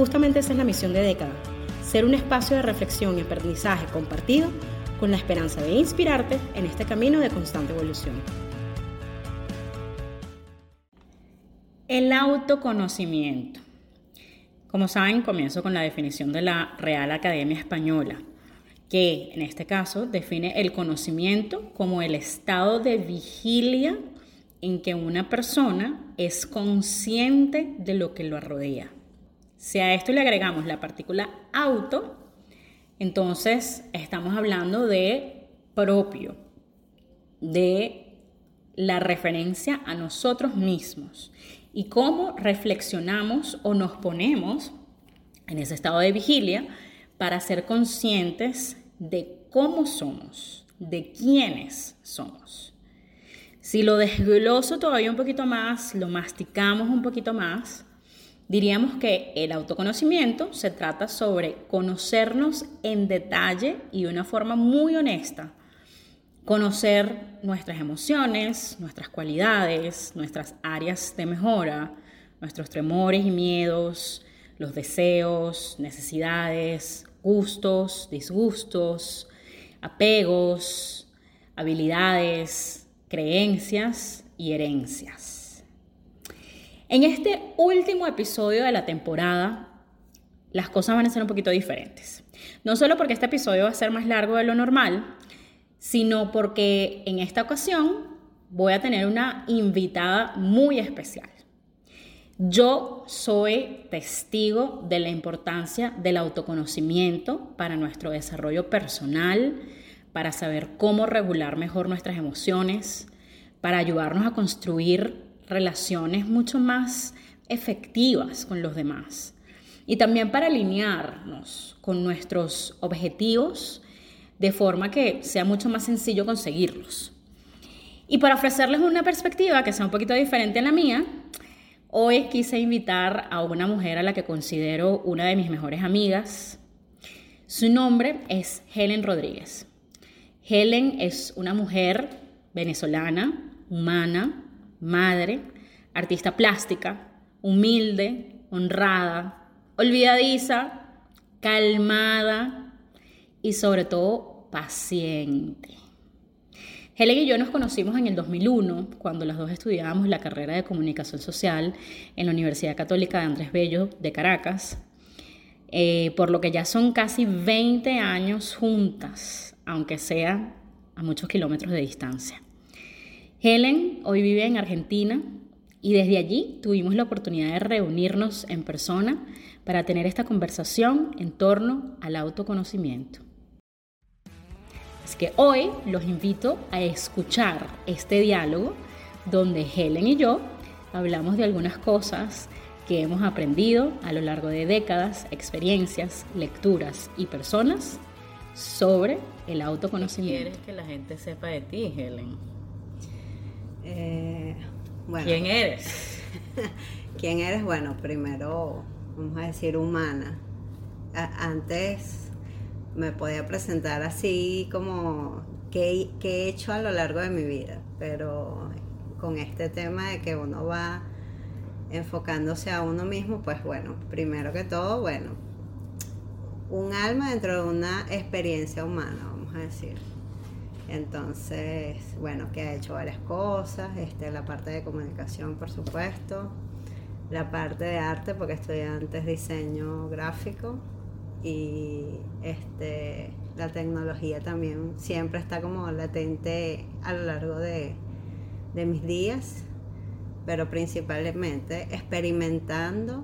Justamente esa es la misión de Década, ser un espacio de reflexión y aprendizaje compartido con la esperanza de inspirarte en este camino de constante evolución. El autoconocimiento. Como saben, comienzo con la definición de la Real Academia Española, que en este caso define el conocimiento como el estado de vigilia en que una persona es consciente de lo que lo rodea. Si a esto le agregamos la partícula auto, entonces estamos hablando de propio, de la referencia a nosotros mismos y cómo reflexionamos o nos ponemos en ese estado de vigilia para ser conscientes de cómo somos, de quiénes somos. Si lo desgloso todavía un poquito más, lo masticamos un poquito más, Diríamos que el autoconocimiento se trata sobre conocernos en detalle y de una forma muy honesta. Conocer nuestras emociones, nuestras cualidades, nuestras áreas de mejora, nuestros temores y miedos, los deseos, necesidades, gustos, disgustos, apegos, habilidades, creencias y herencias. En este último episodio de la temporada, las cosas van a ser un poquito diferentes. No solo porque este episodio va a ser más largo de lo normal, sino porque en esta ocasión voy a tener una invitada muy especial. Yo soy testigo de la importancia del autoconocimiento para nuestro desarrollo personal, para saber cómo regular mejor nuestras emociones, para ayudarnos a construir relaciones mucho más efectivas con los demás. Y también para alinearnos con nuestros objetivos de forma que sea mucho más sencillo conseguirlos. Y para ofrecerles una perspectiva que sea un poquito diferente a la mía, hoy quise invitar a una mujer a la que considero una de mis mejores amigas. Su nombre es Helen Rodríguez. Helen es una mujer venezolana, humana, madre, artista plástica, humilde, honrada, olvidadiza, calmada y sobre todo paciente. Helen y yo nos conocimos en el 2001, cuando las dos estudiábamos la carrera de comunicación social en la Universidad Católica de Andrés Bello de Caracas, eh, por lo que ya son casi 20 años juntas, aunque sea a muchos kilómetros de distancia. Helen hoy vive en Argentina y desde allí tuvimos la oportunidad de reunirnos en persona para tener esta conversación en torno al autoconocimiento. Así que hoy los invito a escuchar este diálogo donde Helen y yo hablamos de algunas cosas que hemos aprendido a lo largo de décadas, experiencias, lecturas y personas sobre el autoconocimiento. ¿Quieres que la gente sepa de ti, Helen? Eh, ¿Quién eres? ¿Quién eres? Bueno, primero vamos a decir humana. antes me podía presentar así como qué, he hecho a lo largo de mi vida, pero con este tema de que uno va enfocándose a uno mismo, pues bueno, primero que todo, bueno, un alma dentro de una experiencia humana, vamos a decir. Entonces, bueno, que ha hecho varias cosas, este, la parte de comunicación, por supuesto, la parte de arte, porque estudié antes diseño gráfico y este, la tecnología también siempre está como latente a lo largo de, de mis días, pero principalmente experimentando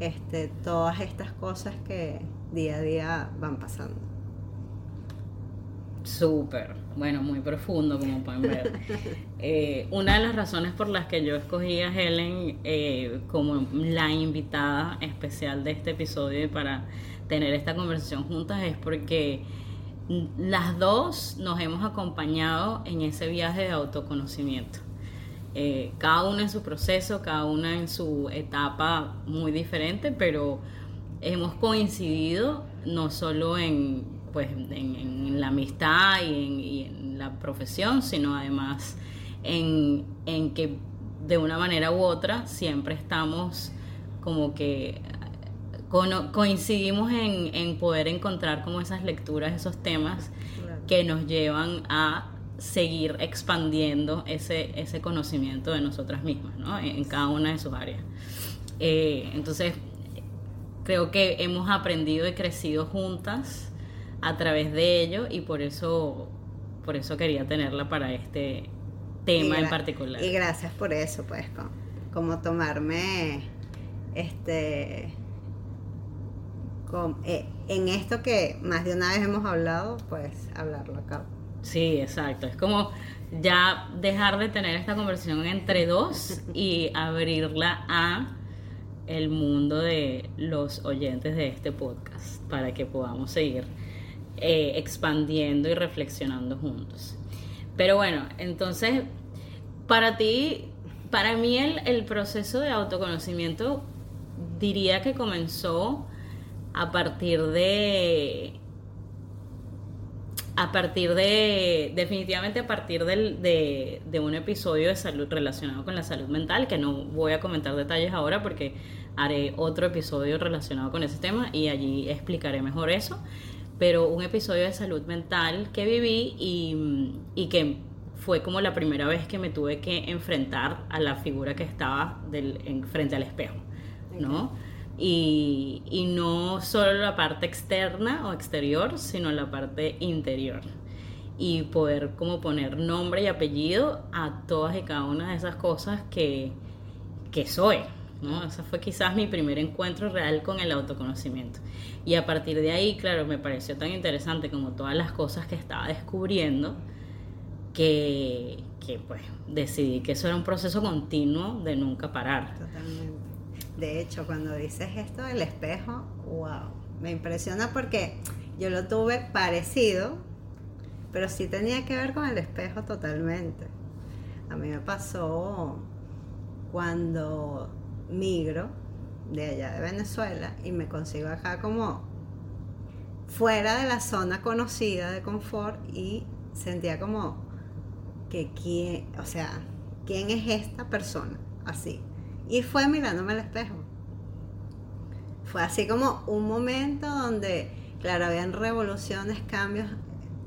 este, todas estas cosas que día a día van pasando. Súper. Bueno, muy profundo, como pueden ver. Eh, una de las razones por las que yo escogí a Helen eh, como la invitada especial de este episodio para tener esta conversación juntas es porque las dos nos hemos acompañado en ese viaje de autoconocimiento. Eh, cada una en su proceso, cada una en su etapa muy diferente, pero hemos coincidido no solo en, pues, en, la amistad y en, la profesión, sino además en, que de una manera u otra siempre estamos como que coincidimos en, poder encontrar como esas lecturas, esos temas que nos llevan a seguir expandiendo ese, ese conocimiento de nosotras mismas, ¿no? En, cada una de sus áreas. Eh, entonces, creo que hemos aprendido y crecido juntas a través de ello y por eso, por eso quería tenerla para este tema en particular. Y gracias por eso, pues, como, tomarme este eh, en esto que más de una vez hemos hablado, pues hablarlo acá. Sí, exacto. Es como ya dejar de tener esta conversación entre dos y abrirla a el mundo de los oyentes de este podcast para que podamos seguir eh, expandiendo y reflexionando juntos. Pero bueno, entonces, para ti, para mí el, proceso de autoconocimiento diría que comenzó a partir de a partir de, definitivamente a partir de, de, un episodio de salud relacionado con la salud mental, que no voy a comentar detalles ahora porque haré otro episodio relacionado con ese tema y allí explicaré mejor eso, pero un episodio de salud mental que viví y, y que fue como la primera vez que me tuve que enfrentar a la figura que estaba del, en, frente al espejo, ¿no? y, y, no solo la parte externa o exterior, sino la parte interior. Y poder como poner nombre y apellido a todas y cada una de esas cosas que, que soy. ¿No? Ese fue quizás mi primer encuentro real con el autoconocimiento. Y a partir de ahí, claro, me pareció tan interesante como todas las cosas que estaba descubriendo, que, que pues decidí que eso era un proceso continuo de nunca parar. Totalmente. De hecho, cuando dices esto del espejo, wow, me impresiona porque yo lo tuve parecido, pero sí tenía que ver con el espejo totalmente. A mí me pasó cuando migro de allá de Venezuela y me consigo acá como fuera de la zona conocida de confort y sentía como que quién, o sea, ¿quién es esta persona? Así. Y fue mirándome al espejo. Fue así como un momento donde, claro, habían revoluciones, cambios,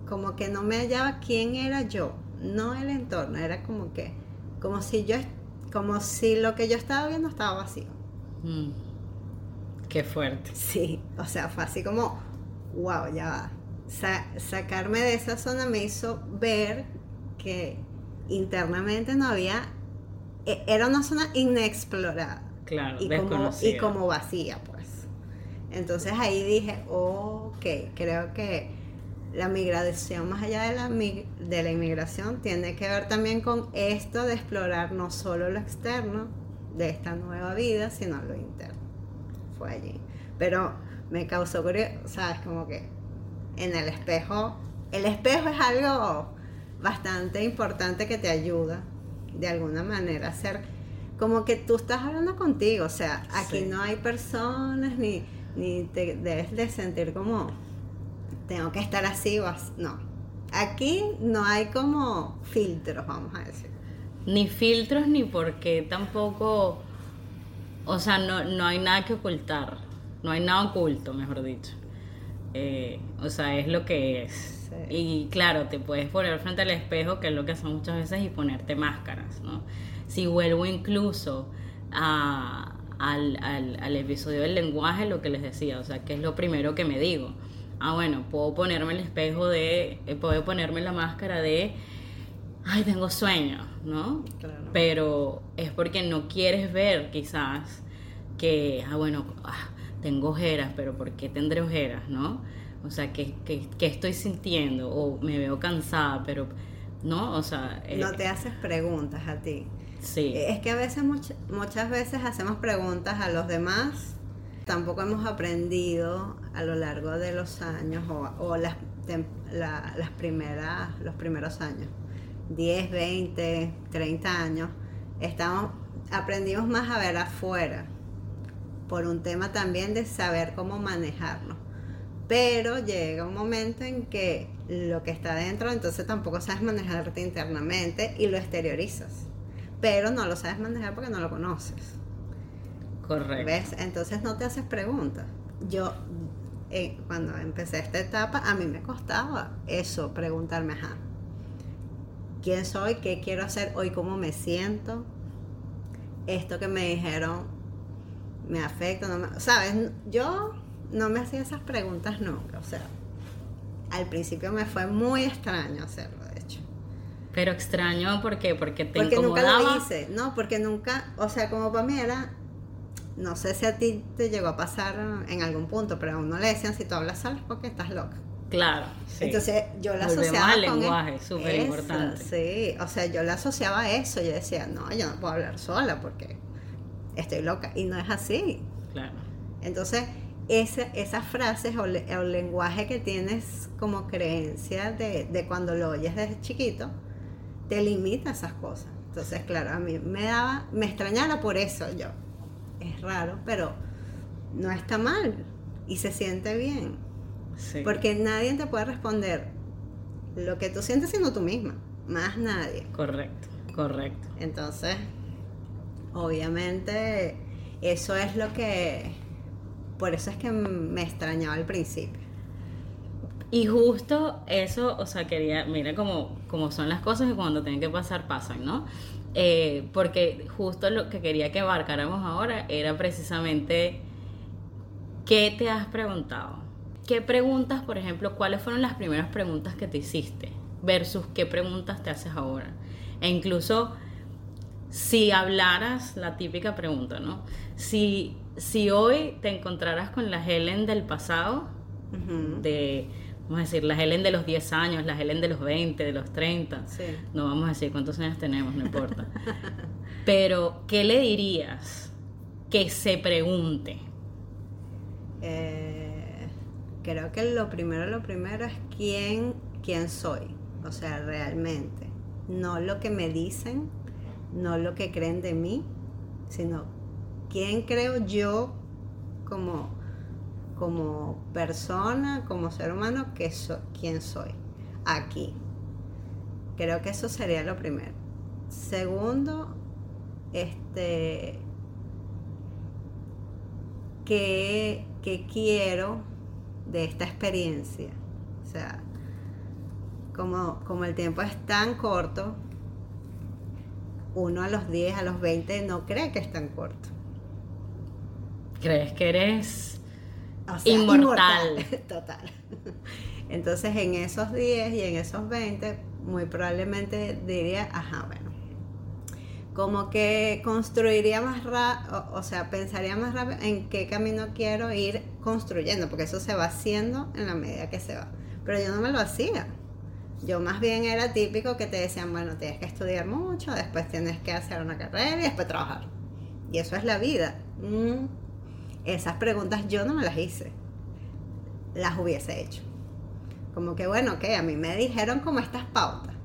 como que no me hallaba quién era yo, no el entorno, era como que, como si yo, como si lo que yo estaba viendo estaba vacío. Mm. Qué fuerte. Sí, o sea, fue así como, wow, ya va. sacarme de esa zona me hizo ver que internamente no había e, era una zona inexplorada. Claro, y como, y como vacía, pues. Entonces ahí dije, ok, creo que la migración, más allá de la, de la inmigración, tiene que ver también con esto de explorar no solo lo externo de esta nueva vida, sino lo interno. Fue allí. Pero me causó curiosidad, ¿sabes? Como que en el espejo, el espejo es algo bastante importante que te ayuda de alguna manera ser como que tú estás hablando contigo, o sea, aquí no hay personas ni, ni te debes de sentir como tengo que estar así o así, no. Aquí no hay como filtros, vamos a decir. Ni filtros ni porque tampoco, o sea, no, no hay nada que ocultar, no hay nada oculto, mejor dicho. Eh, o sea, es lo que es. Y claro, te puedes poner frente al espejo, que es lo que hacen muchas veces, y ponerte máscaras, ¿no? Si vuelvo incluso a, al, al, episodio del lenguaje, lo que les decía, o sea, que es lo primero que me digo. Ah, bueno, puedo ponerme el espejo de, eh, puedo ponerme la máscara de, ay, tengo sueño, ¿no? Pero es porque no quieres ver quizás que, ah, bueno, ah, tengo ojeras, pero ¿por qué tendré ojeras, no? O sea, ¿qué, qué, qué estoy sintiendo? O me veo cansada, pero no, o sea... eh, no te haces preguntas a ti. Sí. Es que a veces, muchas veces hacemos preguntas a los demás. Tampoco hemos aprendido a lo largo de los años o, las, primeras, los primeros años, 10, 20, 30 años, estamos, aprendimos más a ver afuera por un tema también de saber cómo manejarnos. Pero llega un momento en que lo que está dentro, entonces tampoco sabes manejarte internamente y lo exteriorizas. Pero no lo sabes manejar porque no lo conoces. Correcto. ¿Ves? Entonces no te haces preguntas. Yo, eh, cuando empecé esta etapa, a mí me costaba eso, preguntarme, ajá, ¿quién soy? ¿Qué quiero hacer hoy? ¿Cómo me siento? Esto que me dijeron me afecta, no me, ¿sabes? Yo no me hacía esas preguntas nunca, o sea, al principio me fue muy extraño hacerlo, de hecho. Pero extraño, ¿por qué? Porque te porque incomodaba. nunca lo hice, no, porque nunca, o sea, como para mí era, no sé si a ti te llegó a pasar en algún punto, pero a uno le decían, si tú hablas solo es porque estás loca. Claro, sí. Entonces yo la Volvemos asociaba al con lenguaje, súper importante. Sí, o sea, yo la asociaba a eso, yo decía, no, yo no puedo hablar sola porque estoy loca, y no es así. Claro. Entonces, esa, esas frases o, le, o, lenguaje que tienes como creencia de, de, cuando lo oyes desde chiquito, te limita a esas cosas. Entonces, claro, a mí me daba, me extrañaba por eso yo. Es raro, pero no está mal y se siente bien. Sí. Porque nadie te puede responder lo que tú sientes sino tú misma, más nadie. Correcto, correcto. Entonces, obviamente, eso es lo que por eso es que me extrañaba al principio. Y justo eso, o sea, quería, mira cómo, cómo son las cosas y cuando tienen que pasar, pasan, ¿no? Eh, porque justo lo que quería que abarcáramos ahora era precisamente qué te has preguntado. ¿Qué preguntas, por ejemplo, cuáles fueron las primeras preguntas que te hiciste versus qué preguntas te haces ahora? E incluso si hablaras la típica pregunta, ¿no? Si si hoy te encontraras con la Helen del pasado, uh -huh. de, vamos a decir, la Helen de los 10 años, la Helen de los 20, de los 30, sí. no vamos a decir cuántos años tenemos, no importa. Pero, ¿qué le dirías que se pregunte? Eh, creo que lo primero, lo primero es quién, quién soy, o sea, realmente. No lo que me dicen, no lo que creen de mí, sino quién creo yo como, como persona, como ser humano, que so, quién soy aquí. Creo que eso sería lo primero. Segundo, este, ¿qué, qué quiero de esta experiencia? O sea, como, como el tiempo es tan corto, uno a los 10, a los 20 no cree que es tan corto. ¿Crees que eres o sea, inmortal? inmortal? Total. Entonces en esos 10 y en esos 20, muy probablemente diría, ajá, bueno, como que construiría más rápido, o, o sea, pensaría más rápido en qué camino quiero ir construyendo, porque eso se va haciendo en la medida que se va. Pero yo no me lo hacía. Yo más bien era típico que te decían, bueno, tienes que estudiar mucho, después tienes que hacer una carrera y después trabajar. Y eso es la vida. Mm. Esas preguntas yo no me las hice. Las hubiese hecho. Como que, bueno, que a mí me dijeron como estas pautas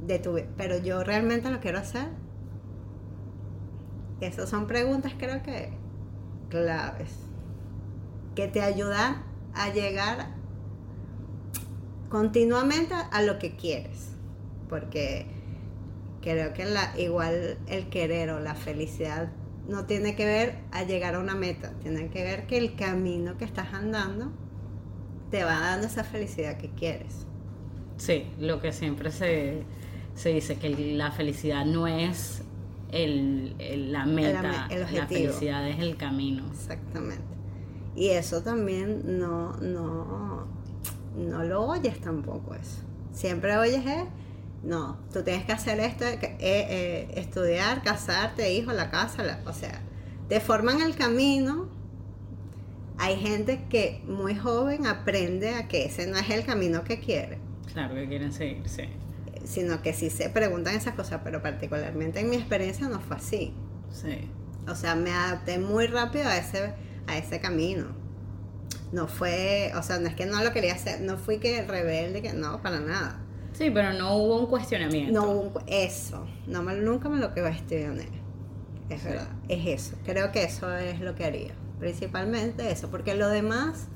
de tu pero yo realmente lo quiero hacer. Esas son preguntas creo que claves. Que te ayudan a llegar continuamente a lo que quieres. Porque creo que igual el querer o la felicidad no tiene que ver a llegar a una meta, tiene que ver que el camino que estás andando te va dando esa felicidad que quieres. Sí, lo que siempre se, se dice, que la felicidad no es el, el, la meta, el, el la felicidad es el camino. Exactamente. Y eso también no, no, no lo oyes tampoco eso. Siempre oyes es, no, tú tienes que hacer esto, eh, eh, estudiar, casarte, hijo, la casa, la, o sea, te forman el camino hay gente que muy joven aprende a que ese no es el camino que quiere. Claro, que quieren seguir, sí. Sino que sí se preguntan esas cosas, pero particularmente en mi experiencia no fue así. Sí. O sea, me adapté muy rápido a ese, a ese camino. No fue, o sea, no es que no lo quería hacer, no fui que rebelde, que no, para nada. Sí, pero no hubo un cuestionamiento. No hubo un- eso, no me- nunca me lo cuestioné. Es Sí. verdad, es eso. Creo que eso es lo que haría. Principalmente eso, porque lo demás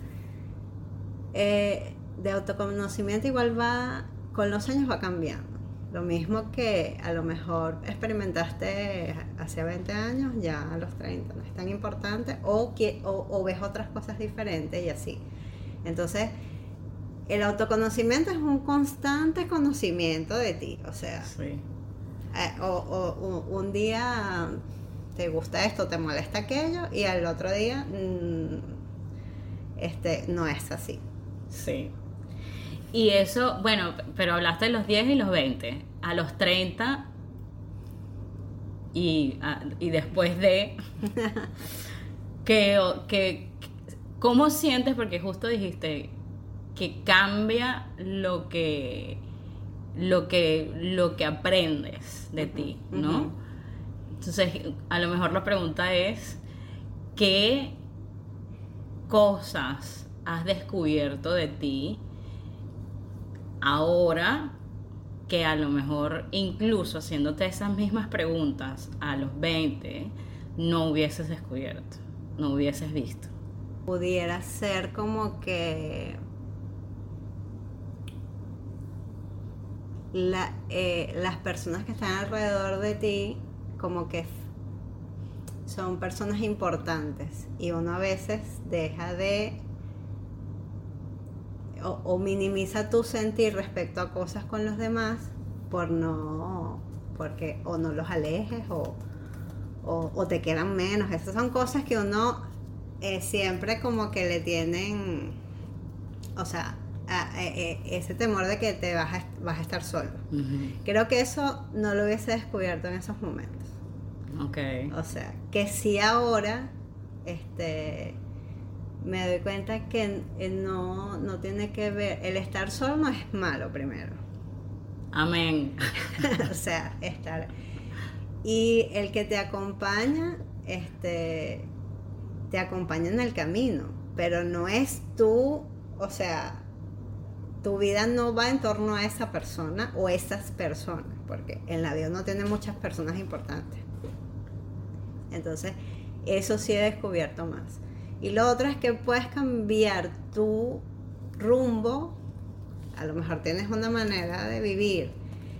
eh, de autoconocimiento igual va, con los años va cambiando. Lo mismo que a lo mejor experimentaste hace 20 años, ya a los 30 no es tan importante, o, que, o, o ves otras cosas diferentes y así. Entonces, el autoconocimiento es un constante conocimiento de ti, o sea, Sí. eh, o, un día te gusta esto, te molesta aquello, y al otro día mm, este, no es así. Sí. Y eso, bueno, pero hablaste de los 10 y los 20. A los 30 y, a- y después de... que, que, ¿Cómo sientes? Porque justo dijiste que cambia lo que, lo que, lo que aprendes de ti, ¿no? Entonces, a lo mejor la pregunta es, ¿qué cosas has descubierto de ti ahora que a lo mejor incluso haciéndote esas mismas preguntas a los 20 no hubieses descubierto, no hubieses visto? Pudiera ser como que eh, las personas que están alrededor de ti como que son personas importantes. Y uno a veces deja de o, minimiza tu sentir respecto a cosas con los demás por no porque o no los alejes o, o, o te quedan menos. Esas son cosas que uno eh, siempre como que le tienen o sea a- eh, ese temor de que te vas a, vas a estar solo creo que eso no lo hubiese descubierto en esos momentos Ok. o sea, que sí ahora este, me doy cuenta que eh, no, no tiene que ver, el estar solo no es malo primero. Amén. o sea, estar... Y el que te acompaña, este, te acompaña en el camino, pero no es tú, o sea, tu vida no va en torno a esa persona o esas personas, porque en la vida uno tiene muchas personas importantes. Entonces, eso sí he descubierto más. Y lo otro es que puedes cambiar tu rumbo. A lo mejor tienes una manera de vivir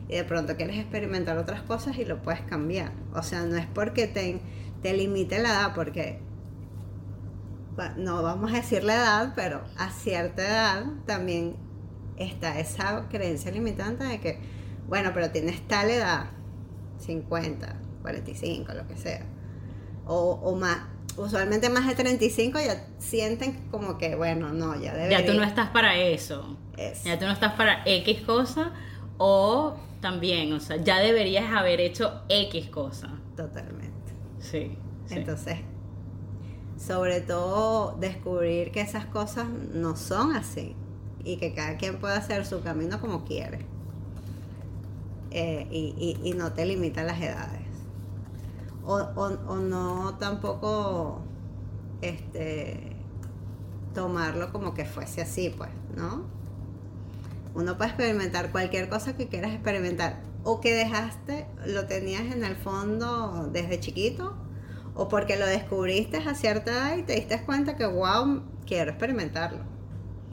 y de pronto quieres experimentar otras cosas y lo puedes cambiar. O sea, no es porque te, te limite la edad, porque no vamos a decir la edad, pero a cierta edad también está esa creencia limitante de que, bueno, pero tienes tal edad, 50, 45, lo que sea o, o más, usualmente más de 35 ya sienten como que, bueno, no, ya debería. Ya tú no estás para eso. Es- Ya tú no estás para X cosa o también, o sea, ya deberías haber hecho X cosa. Totalmente. Sí. sí. Entonces, sobre todo descubrir que esas cosas no son así y que cada quien puede hacer su camino como quiere. Eh, y, y- y no te limita las edades. O, o- o no tampoco este tomarlo como que fuese así, pues, ¿no? Uno puede experimentar cualquier cosa que quieras experimentar o que dejaste, lo tenías en el fondo desde chiquito o porque lo descubriste a cierta edad y te diste cuenta que, wow, quiero experimentarlo.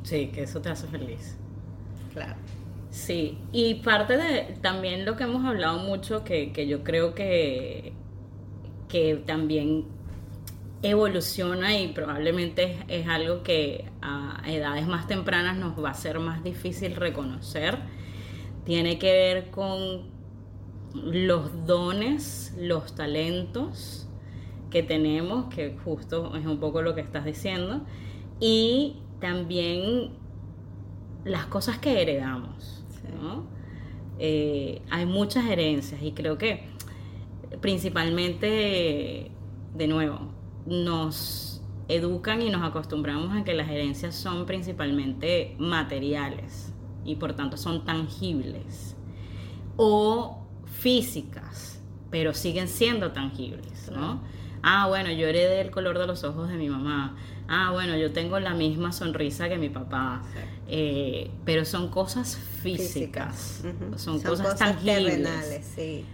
Sí, que eso te hace feliz. Claro. Sí, y parte de también lo que hemos hablado mucho, que, que yo creo que, que también evoluciona y probablemente es, es algo que a edades más tempranas nos va a ser más difícil reconocer, tiene que ver con los dones, los talentos que tenemos, que justo es un poco lo que estás diciendo, y también las cosas que heredamos. Sí. ¿no? Eh, hay muchas herencias y creo que principalmente, de nuevo, nos educan y nos acostumbramos a que las herencias son principalmente materiales y por tanto son tangibles o físicas, pero siguen siendo tangibles, ¿no? Ah, bueno, yo heredé el color de los ojos de mi mamá. Ah, bueno, yo tengo la misma sonrisa que mi papá. Eh, pero son cosas físicas, son, cosas, tangibles. sí.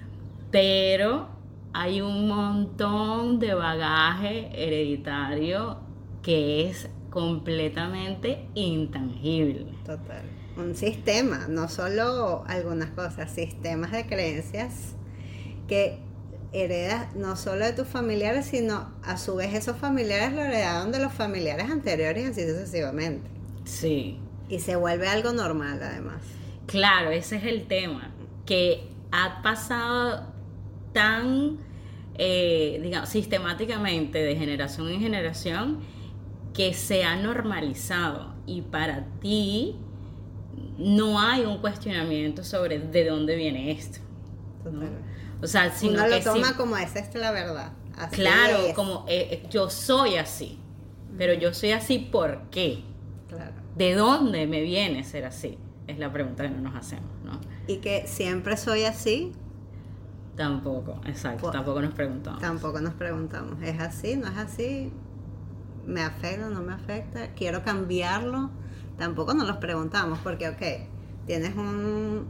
Pero hay un montón de bagaje hereditario que es completamente intangible. Total. Un sistema, no solo algunas cosas, sistemas de creencias que heredas no solo de tus familiares, sino a su vez esos familiares lo heredaron de los familiares anteriores y así sucesivamente. Sí. Y se vuelve algo normal además. Claro, ese es el tema, que ha pasado tan, eh, digamos, sistemáticamente de generación en generación que se ha normalizado y para ti no hay un cuestionamiento sobre de dónde viene esto. O sea, sino Uno lo toma como esa es la verdad. claro, como eh, eh, yo soy así, pero yo soy así ¿por qué? Claro. ¿De dónde me viene ser así? Es la pregunta que no nos hacemos, ¿no? Y que siempre soy así, Tampoco, exacto, tampoco nos preguntamos. Tampoco nos preguntamos, ¿es así? ¿No es así? ¿Me afecta? ¿No me afecta? ¿Quiero cambiarlo? Tampoco nos los preguntamos porque, ok, tienes un,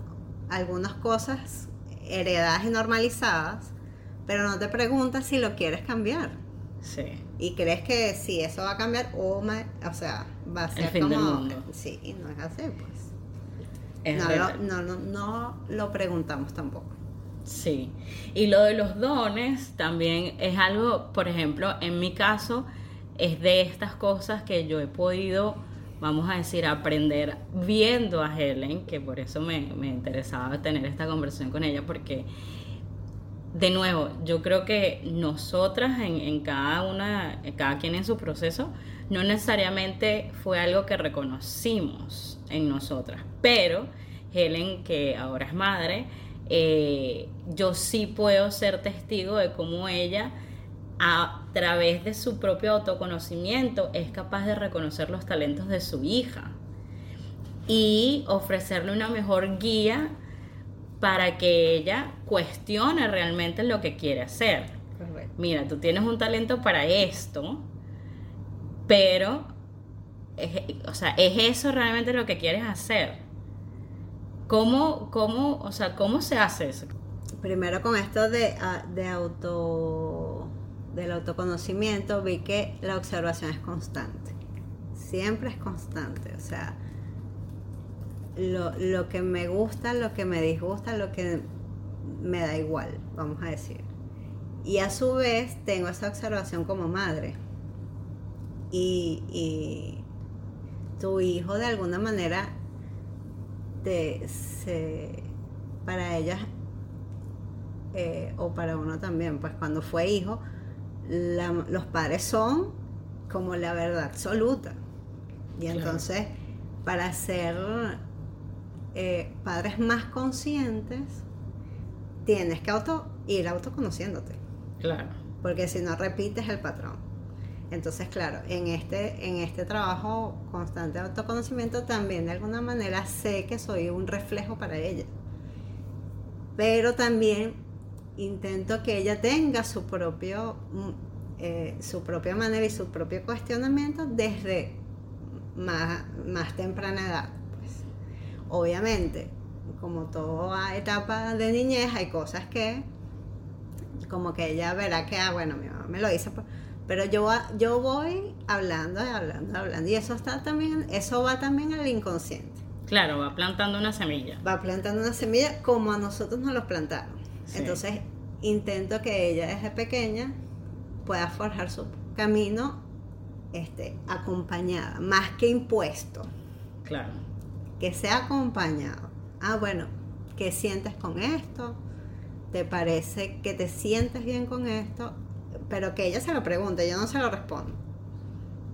algunas cosas heredadas y normalizadas, pero no te preguntas si lo quieres cambiar. Sí. Y crees que si eso va a cambiar, o, o sea, va a ser El fin como... del mundo. Sí, y no es así, pues. Es no, verdad. lo, no, no, no lo preguntamos tampoco. Sí, y lo de los dones también es algo, por ejemplo, en mi caso, es de estas cosas que yo he podido, vamos a decir, aprender viendo a Helen, que por eso me, me interesaba tener esta conversación con ella, porque, de nuevo, yo creo que nosotras en, en cada una, cada quien en su proceso, no necesariamente fue algo que reconocimos en nosotras, pero Helen, que ahora es madre, eh, yo sí puedo ser testigo de cómo ella a través de su propio autoconocimiento es capaz de reconocer los talentos de su hija y ofrecerle una mejor guía para que ella cuestione realmente lo que quiere hacer. Mira, tú tienes un talento para esto, pero, es, o sea, ¿es eso realmente lo que quieres hacer? ¿Cómo, cómo, o sea, cómo se hace eso? Primero con esto de, ah, de auto del autoconocimiento vi que la observación es constante. Siempre es constante. O sea, lo, lo que me gusta, lo que me disgusta, lo que me da igual, vamos a decir. Y a su vez tengo esa observación como madre. Y, y tu hijo de alguna manera te, se, para ellas eh, o para uno también, pues cuando fue hijo, la- los padres son como la verdad absoluta. Y Claro. entonces, para ser eh, padres más conscientes, tienes que auto, ir autoconociéndote, Claro. porque si no repites el patrón. Entonces, claro, en este, en este trabajo constante de autoconocimiento también de alguna manera sé que soy un reflejo para ella. Pero también intento que ella tenga su propio mm, eh, su propia manera y su propio cuestionamiento desde más, más temprana edad. Pues. Obviamente, como toda etapa de niñez, hay cosas que como que ella verá que, ah, bueno, mi mamá me lo hizo, pues, pero yo, yo voy hablando, hablando, hablando, y eso está también, eso va también al inconsciente. Claro, va plantando una semilla. Va plantando una semilla como a nosotros nos lo plantaron. Sí. Entonces, intento que ella desde pequeña pueda forjar su camino este, acompañada, más que impuesto, Claro. que sea acompañado. Ah, bueno, ¿qué sientes con esto? ¿Te parece que te sientes bien con esto? Pero que ella se lo pregunte, yo no se lo respondo.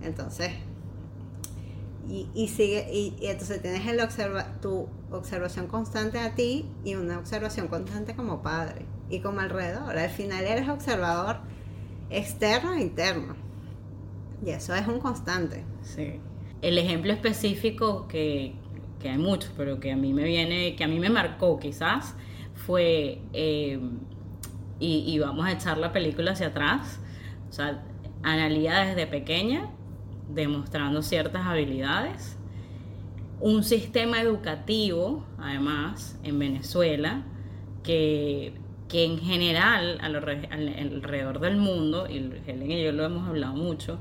Entonces, y, y sigue, y, y entonces tienes el observa, tu observación constante a ti y una observación constante como padre y como alrededor. Al final eres observador externo e interno. Y eso es un constante. Sí. El ejemplo específico que, que hay muchos, pero que a mí me viene, que a mí me marcó quizás, fue, eh, y, y, vamos a echar la película hacia atrás, o sea, Analía desde pequeña, demostrando ciertas habilidades, un sistema educativo, además, en Venezuela, que, que en general alrededor del mundo, y Helen y yo lo hemos hablado mucho,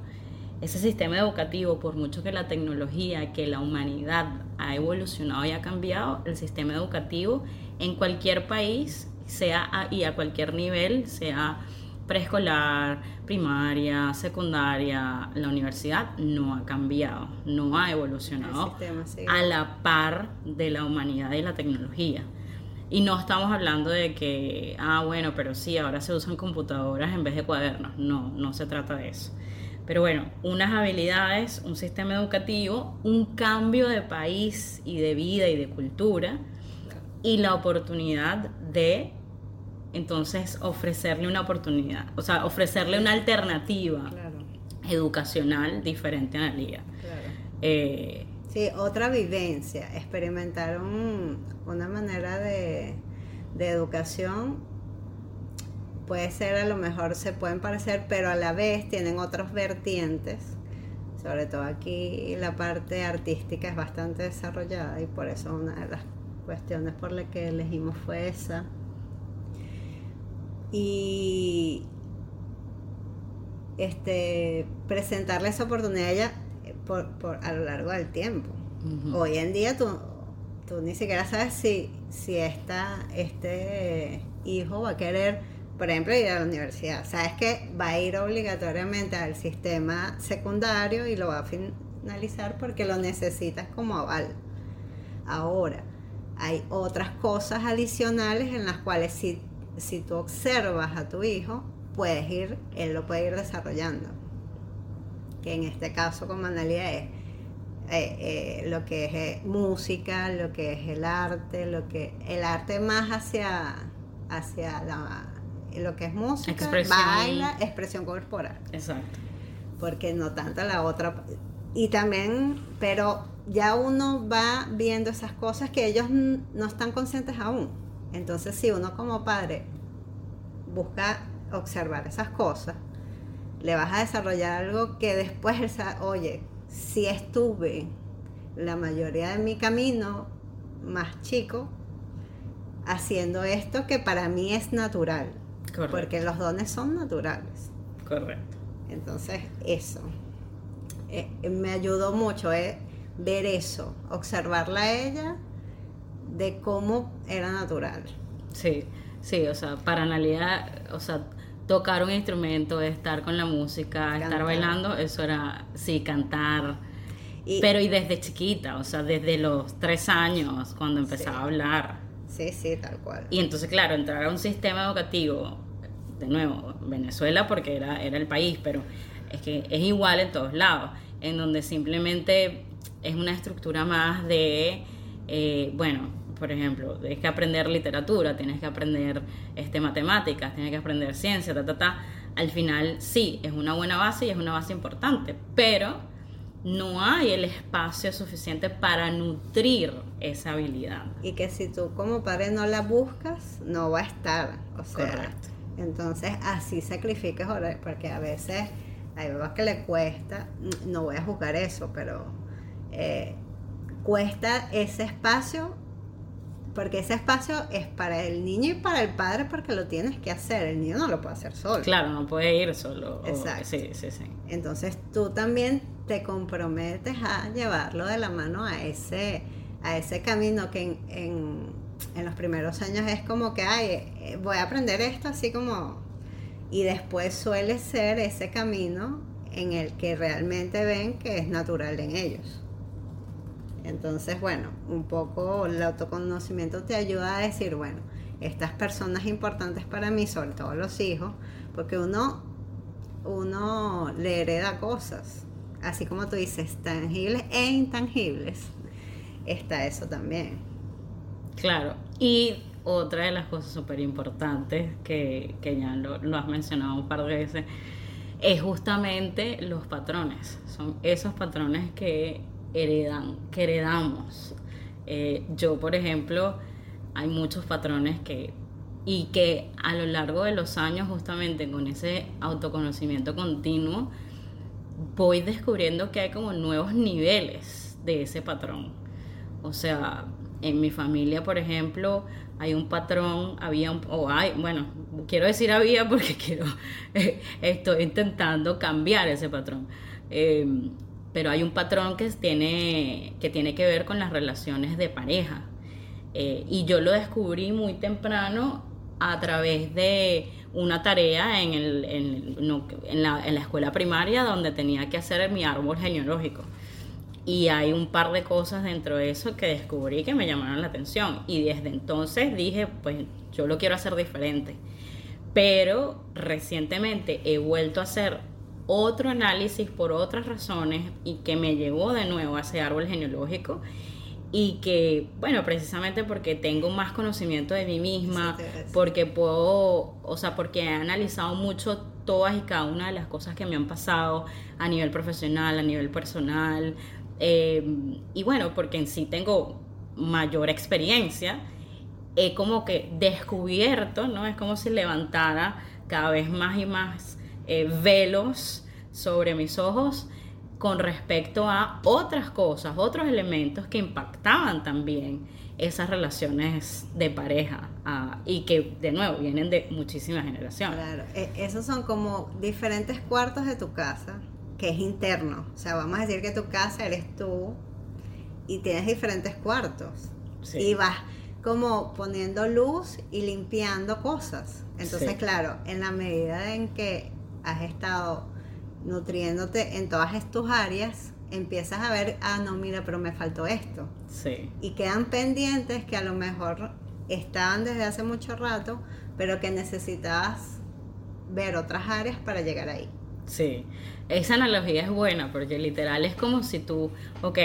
ese sistema educativo, por mucho que la tecnología, que la humanidad ha evolucionado y ha cambiado, el sistema educativo en cualquier país, sea a, y a cualquier nivel, sea preescolar, primaria, secundaria, la universidad, no ha cambiado, no ha evolucionado a la par de la humanidad y la tecnología. Y no estamos hablando de que, ah, bueno, pero sí, ahora se usan computadoras en vez de cuadernos. No, no se trata de eso. Pero bueno, unas habilidades, un sistema educativo, un cambio de país y de vida y de cultura y la oportunidad de entonces ofrecerle una oportunidad, o sea, ofrecerle una alternativa educacional diferente a la liga. Eh, sí, otra vivencia, experimentar una manera de, de educación puede ser a lo mejor se pueden parecer, pero a la vez tienen otros vertientes. Sobre todo aquí la parte artística es bastante desarrollada y por eso una de las cuestiones por las que elegimos fue esa. Y este presentarle esa oportunidad a ella por, a lo largo del tiempo. Hoy en día tú, tú ni siquiera sabes si, si esta, este hijo va a querer por ejemplo, ir a la universidad. Sabes que va a ir obligatoriamente al sistema secundario y lo va a finalizar porque lo necesitas como aval. Ahora, hay otras cosas adicionales en las cuales si, si tú observas a tu hijo, puedes ir, él lo puede ir desarrollando. Que en este caso con Analia es eh, eh, lo que es eh, música, lo que es el arte, lo que el arte más hacia, hacia la lo que es música, expresión. baila, expresión corporal. Exacto. Porque no tanto la otra. Y también, pero ya uno va viendo esas cosas que ellos no están conscientes aún. Entonces, si uno como padre busca observar esas cosas, le vas a desarrollar algo que después oye, si estuve la mayoría de mi camino más chico haciendo esto que para mí es natural porque los dones son naturales. Correcto. Entonces, eso. Eh, me ayudó mucho eh, ver eso, observarla a ella de cómo era natural. Sí, sí, o sea, para analizar, o sea, tocar un instrumento, estar con la música, estar bailando, eso era, sí, cantar. pero y desde chiquita, o sea, desde los tres años, cuando empezaba a hablar. Sí, sí, tal cual. Y entonces, claro, entrar a un sistema educativo de nuevo, Venezuela porque era, era el país, pero es que es igual en todos lados, en donde simplemente es una estructura más de, eh, bueno, por ejemplo, tienes que aprender literatura, tienes que aprender este, matemáticas, tienes que aprender ciencia, ta, ta, ta. Al final sí, es una buena base y es una base importante, pero no hay el espacio suficiente para nutrir esa habilidad. Y que si tú como padre no la buscas, no va a estar. O sea, Correcto. Entonces así sacrifiques horas, porque a veces hay bebés que le cuesta, no voy a juzgar eso, pero eh, cuesta ese espacio, porque ese espacio es para el niño y para el padre porque lo tienes que hacer, el niño no lo puede hacer solo. Claro, no puede ir solo. Exacto. sí, sí, sí. Entonces tú también te comprometes a llevarlo de la mano a ese, a ese camino que en en los primeros años es como que, ay, eh, voy a aprender esto así como... Y después suele ser ese camino en el que realmente ven que es natural en ellos. Entonces, bueno, un poco el autoconocimiento te ayuda a decir, bueno, estas personas importantes para mí, sobre todo los hijos, porque uno, uno le hereda cosas, así como tú dices, tangibles e intangibles, está eso también. Claro, y otra de las cosas súper importantes que, que, ya lo, has mencionado un par de veces, es justamente los patrones. Son esos patrones que heredan, que heredamos. Eh, yo, por ejemplo, hay muchos patrones que y que a lo largo de los años justamente con ese autoconocimiento continuo voy descubriendo que hay como nuevos niveles de ese patrón. O sea, en mi familia, por ejemplo, hay un patrón, había un, o hay, bueno, quiero decir había porque quiero, estoy intentando cambiar ese patrón. Em, pero hay un patrón que tiene, que tiene que ver con las relaciones de pareja. Eh, y yo lo descubrí muy temprano a través de una tarea en, el, en, la, en, la, escuela primaria donde tenía que hacer mi árbol genealógico. Y hay un par de cosas dentro de eso que descubrí que me llamaron la atención. Y desde entonces dije, pues yo lo quiero hacer diferente. Pero recientemente he vuelto a hacer otro análisis por otras razones y que me llevó de nuevo a ese árbol genealógico y que, bueno, precisamente porque tengo más conocimiento de mí misma, porque puedo, o sea, porque he analizado mucho todas y cada una de las cosas que me han pasado a nivel profesional, a nivel personal, eh, y bueno, porque en sí tengo mayor experiencia, he como que descubierto, ¿no? Es como si levantara cada vez más y más eh, velos sobre mis ojos con respecto a otras cosas, otros elementos que impactaban también esas relaciones de pareja ah, y que de nuevo vienen de muchísimas generaciones. Claro, e, esos son como diferentes cuartos de tu casa, que es interno. O sea, vamos a decir que tu casa eres tú y tienes diferentes cuartos. Y vas como poniendo luz y limpiando cosas. Entonces, claro, en la medida en que has estado nutriéndote en todas tus áreas, empiezas a ver, ah, no, mira, pero me faltó esto. Sí. Y quedan pendientes que a lo mejor estaban desde hace mucho rato, pero que necesitabas ver otras áreas para llegar ahí. Sí, esa analogía es buena porque literal es como si tú, ok,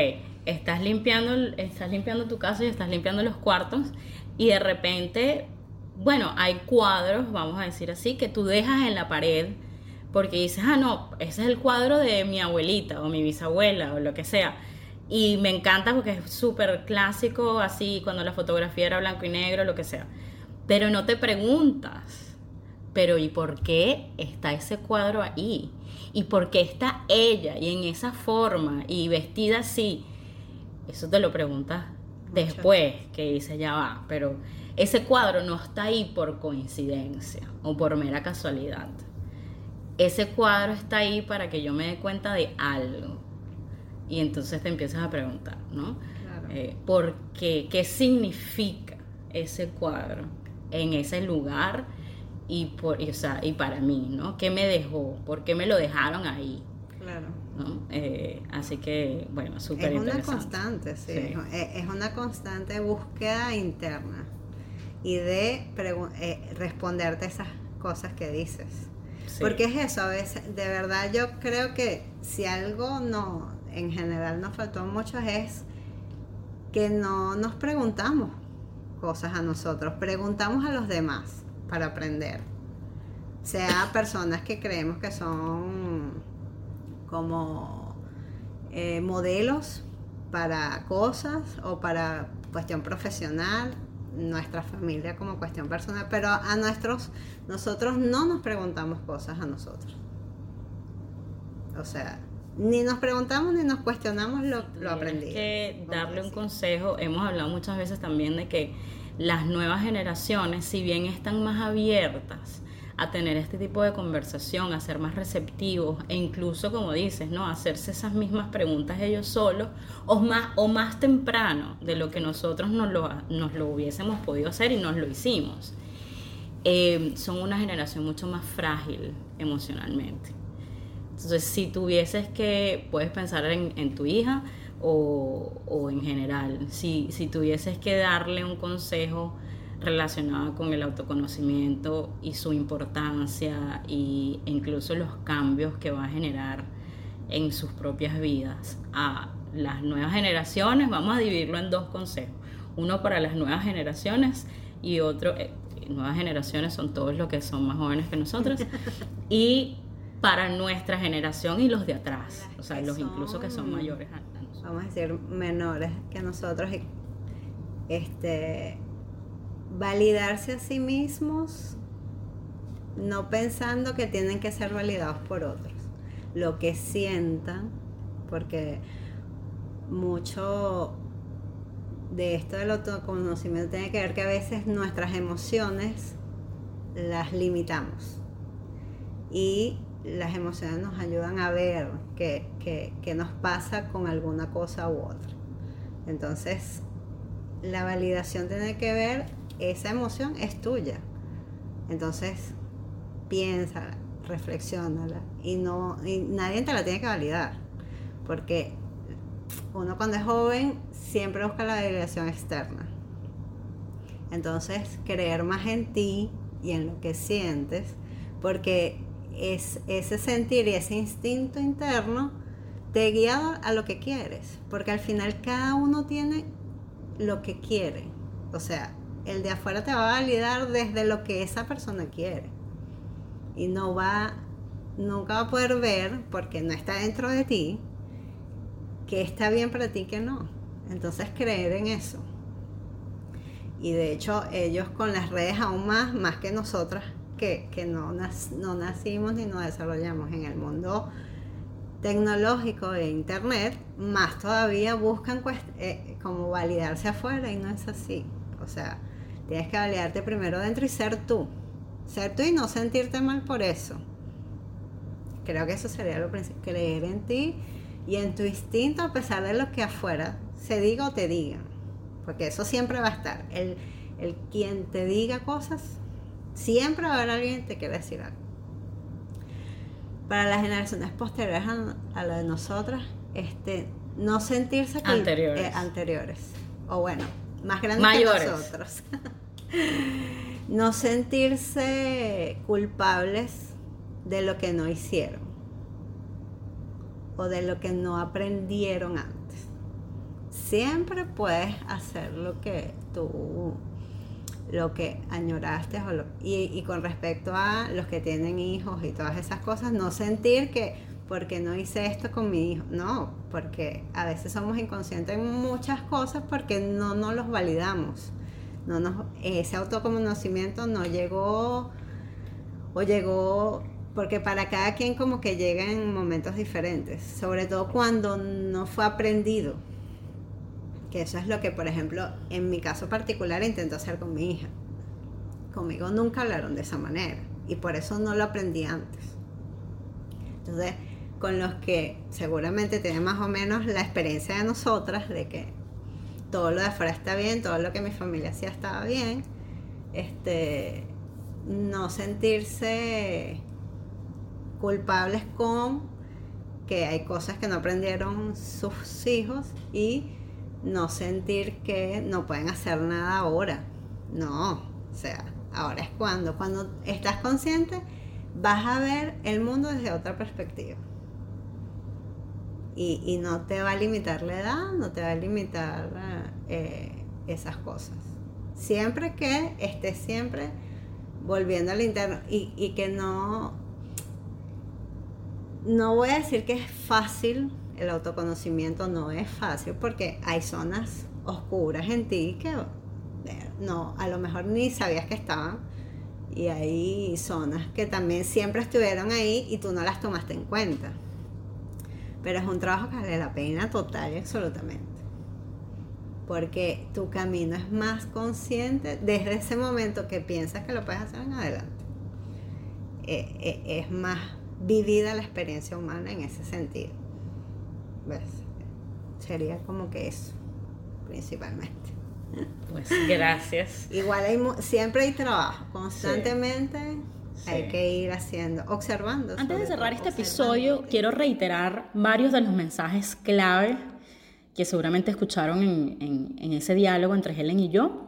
estás limpiando, estás limpiando tu casa y estás limpiando los cuartos y de repente, bueno, hay cuadros, vamos a decir así, que tú dejas en la pared porque dices, ah, no, ese es el cuadro de mi abuelita o mi bisabuela o lo que sea. Y me encanta porque es súper clásico, así cuando la fotografía era blanco y negro, lo que sea. Pero no te preguntas, pero ¿y por qué está ese cuadro ahí? ¿Y por qué está ella y en esa forma y vestida así? Eso te lo preguntas después que dice ya va, pero ese cuadro no está ahí por coincidencia o por mera casualidad ese cuadro está ahí para que yo me dé cuenta de algo. Y entonces te empiezas a preguntar, ¿no? Claro. Eh, ¿Por qué? ¿Qué significa ese cuadro en ese lugar? Y, por, o sea, y para mí, ¿no? ¿Qué me dejó? ¿Por qué me lo dejaron ahí? Claro. ¿no? Eh, así que, bueno, súper interesante. Es una constante, sí. Es una constante búsqueda interna y de eh, responderte esas cosas que dices. Porque es eso, a veces, de verdad yo creo que si algo no, en general nos faltó mucho es que no nos preguntamos cosas a nosotros, preguntamos a los demás para aprender. Sea personas que creemos que son como eh, modelos para cosas o para cuestión profesional nuestra familia como cuestión personal, pero a nuestros, nosotros no nos preguntamos cosas a nosotros. O sea, ni nos preguntamos ni nos cuestionamos lo, lo aprendido. que darle un consejo, hemos hablado muchas veces también de que las nuevas generaciones, si bien están más abiertas a tener este tipo de conversación, a ser más receptivos e incluso, como dices, ¿no? hacerse esas mismas preguntas ellos solos o más, o más temprano de lo que nosotros nos lo, nos lo hubiésemos podido hacer y nos lo hicimos. Eh, son una generación mucho más frágil emocionalmente. Entonces, si tuvieses que, puedes pensar en, tu hija o, o, en general, si, si tuvieses que darle un consejo relacionada con el autoconocimiento y su importancia e incluso los cambios que va a generar en sus propias vidas. A las nuevas generaciones, vamos a dividirlo en dos consejos. Uno para las nuevas generaciones y otro, eh, nuevas generaciones son todos los que son más jóvenes que nosotros. y para nuestra generación y los de atrás, o sea, los incluso que son mayores a a vamos a decir, menores que nosotros, y, este, validarse a sí mismos, no pensando que tienen que ser validados por otros. Lo que sientan, porque mucho de esto del autoconocimiento tiene que ver que a veces nuestras emociones las limitamos. Y las emociones nos ayudan a ver qué, qué- qué nos pasa con alguna cosa u otra. Entonces, la validación tiene que ver, esa emoción es tuya. Entonces, piénsala, reflexiónala y, no, nadie te la tiene que validar. Porque uno cuando es joven siempre busca la validación externa. Entonces, creer más en ti y en lo que sientes, porque es ese sentir y ese instinto interno te guía a lo que quieres, porque al final cada uno tiene lo que quiere. O sea, el de afuera te va a validar desde lo que esa persona quiere. Y no va, nunca va a poder ver, porque no está dentro de ti, que está bien para ti que no. Entonces creer en eso. Y de hecho ellos con las redes aún más, más que nosotras, que, que no, nas- no nacimos ni nos desarrollamos en el mundo tecnológico e internet, más todavía buscan cuest- eh, como validarse afuera y no es así. O sea, tienes que validarte primero dentro y ser tú. Ser tú y no sentirte mal por eso. Creo que eso sería lo principal, creer en ti y en tu instinto a pesar de lo que afuera se diga o te digan. Porque eso siempre va a estar. El, el quien te diga cosas, siempre va a haber alguien que te quiere decir algo. Para las generaciones posteriores a, a la de nosotras, este, no sentirse eh, anteriores. O bueno, más grandes Mayores. que nosotros. no sentirse culpables de lo que no hicieron o de lo que no aprendieron antes. Siempre puedes hacer lo que tú, lo que añoraste o lo- y, y con respecto a los que tienen hijos y todas esas cosas, no sentir que porque no hice esto con mi hijo, no, porque a veces somos inconscientes en muchas cosas porque no nos los validamos. No nos, ese autoconocimiento no llegó o llegó porque para cada quien como que llega en momentos diferentes, sobre todo cuando no fue aprendido. Que eso es lo que, por ejemplo, en mi caso particular intento hacer con mi hija. Conmigo nunca hablaron de esa manera y por eso no lo aprendí antes. Entonces, con los que seguramente tienen más o menos la experiencia de nosotras, de que todo lo de afuera está bien, todo lo que mi familia hacía estaba bien, este, no sentirse culpables con que hay cosas que no aprendieron sus hijos y no sentir que no pueden hacer nada ahora. No, o sea, ahora es cuando, cuando estás consciente, vas a ver el mundo desde otra perspectiva. Y, no te va a limitar la edad, no te va a limitar eh, esas cosas. Siempre que estés siempre volviendo al interno y, y que no, no voy a decir que es fácil, el autoconocimiento no es fácil porque hay zonas oscuras en ti que eh, no, a lo mejor ni sabías que estaban y hay zonas que también siempre estuvieron ahí y tú no las tomaste en cuenta. Pero es un trabajo que vale la pena total y absolutamente. Porque tu camino es más consciente desde ese momento que piensas que lo puedes hacer en adelante. Eh, eh, es más vivida la experiencia humana en ese sentido. ¿Ves? Sería como que eso, principalmente. Pues gracias. Igual hay siempre hay trabajo, constantemente Sí. Hay que ir haciendo, observando. Antes de cerrar todo, este episodio, quiero reiterar varios de los mensajes clave que seguramente escucharon en, en- en ese diálogo entre Helen y yo,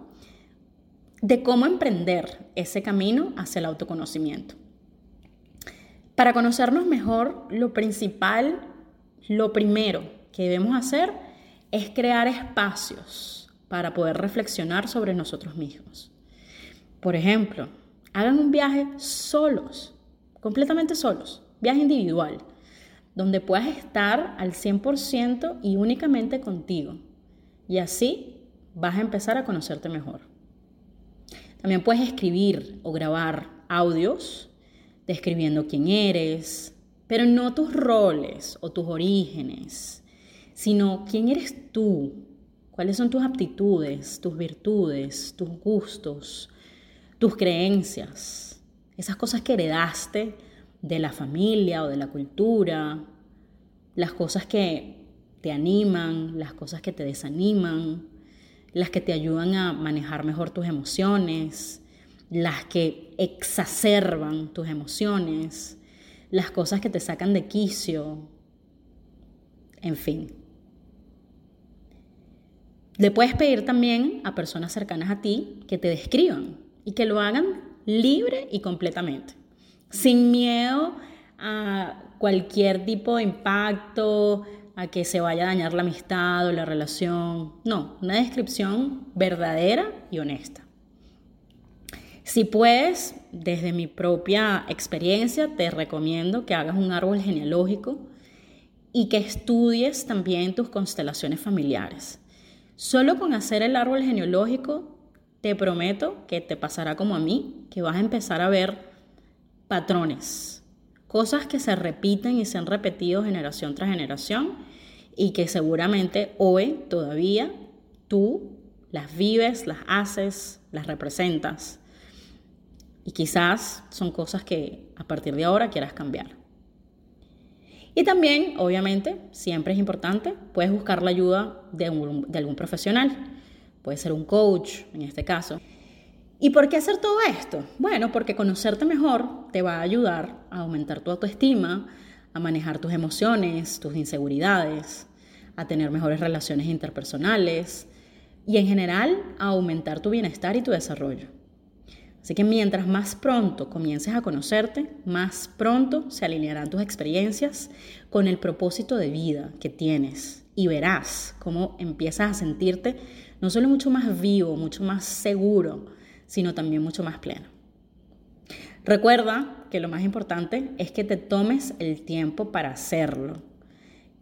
de cómo emprender ese camino hacia el autoconocimiento. Para conocernos mejor, lo principal, lo primero que debemos hacer es crear espacios para poder reflexionar sobre nosotros mismos. Por ejemplo, hagan un viaje solos, completamente solos. viaje individual, donde puedas estar al 100% y únicamente contigo. Y así vas a empezar a conocerte mejor. También puedes escribir o grabar audios describiendo quién eres, pero no tus roles o tus orígenes, sino quién eres tú, cuáles son tus aptitudes, tus virtudes, tus gustos, tus creencias, esas cosas que heredaste de la familia o de la cultura, las cosas que te animan, las cosas que te desaniman, las que te ayudan a manejar mejor tus emociones, las que exacerban tus emociones, las cosas que te sacan de quicio, en fin. Le puedes pedir también a personas cercanas a ti que te describan y que lo hagan libre y completamente, sin miedo a cualquier tipo de impacto, a que se vaya a dañar la amistad o la relación. No, una descripción verdadera y honesta. Si puedes, desde mi propia experiencia, te recomiendo que hagas un árbol genealógico y que estudies también tus constelaciones familiares. Solo con hacer el árbol genealógico, te prometo que te pasará como a mí, que vas a empezar a ver patrones, cosas que se repiten y se han repetido generación tras generación y que seguramente hoy todavía tú las vives, las haces, las representas. Y quizás son cosas que a partir de ahora quieras cambiar. Y también, obviamente, siempre es importante, puedes buscar la ayuda de, algún profesional. Puede ser un coach, en este caso. ¿Y por qué hacer todo esto? Bueno, porque conocerte mejor te va a ayudar a aumentar tu autoestima, a manejar tus emociones, tus inseguridades, a tener mejores relaciones interpersonales y en general a aumentar tu bienestar y tu desarrollo. Así que mientras más pronto comiences a conocerte, más pronto se alinearán tus experiencias con el propósito de vida que tienes y verás cómo empiezas a sentirte no solo mucho más vivo, mucho más seguro, sino también mucho más pleno. Recuerda que lo más importante es que te tomes el tiempo para hacerlo.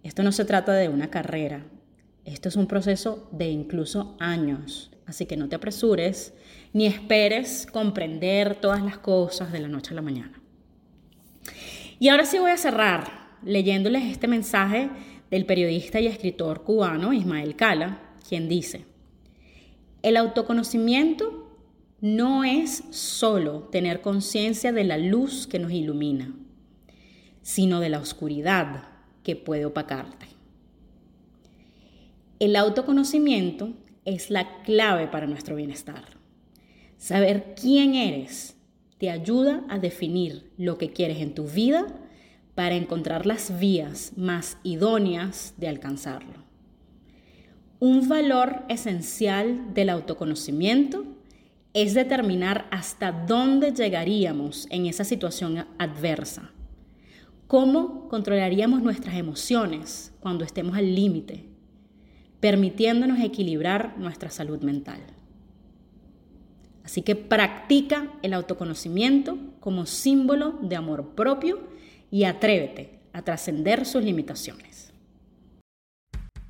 Esto no se trata de una carrera, esto es un proceso de incluso años, así que no te apresures ni esperes comprender todas las cosas de la noche a la mañana. Y ahora sí voy a cerrar leyéndoles este mensaje del periodista y escritor cubano Ismael Cala, quien dice, el autoconocimiento no es solo tener conciencia de la luz que nos ilumina, sino de la oscuridad que puede opacarte. El autoconocimiento es la clave para nuestro bienestar. Saber quién eres te ayuda a definir lo que quieres en tu vida para encontrar las vías más idóneas de alcanzarlo. Un valor esencial del autoconocimiento es determinar hasta dónde llegaríamos en esa situación adversa. ¿Cómo controlaríamos nuestras emociones cuando estemos al límite, permitiéndonos equilibrar nuestra salud mental? Así que practica el autoconocimiento como símbolo de amor propio y atrévete a trascender sus limitaciones.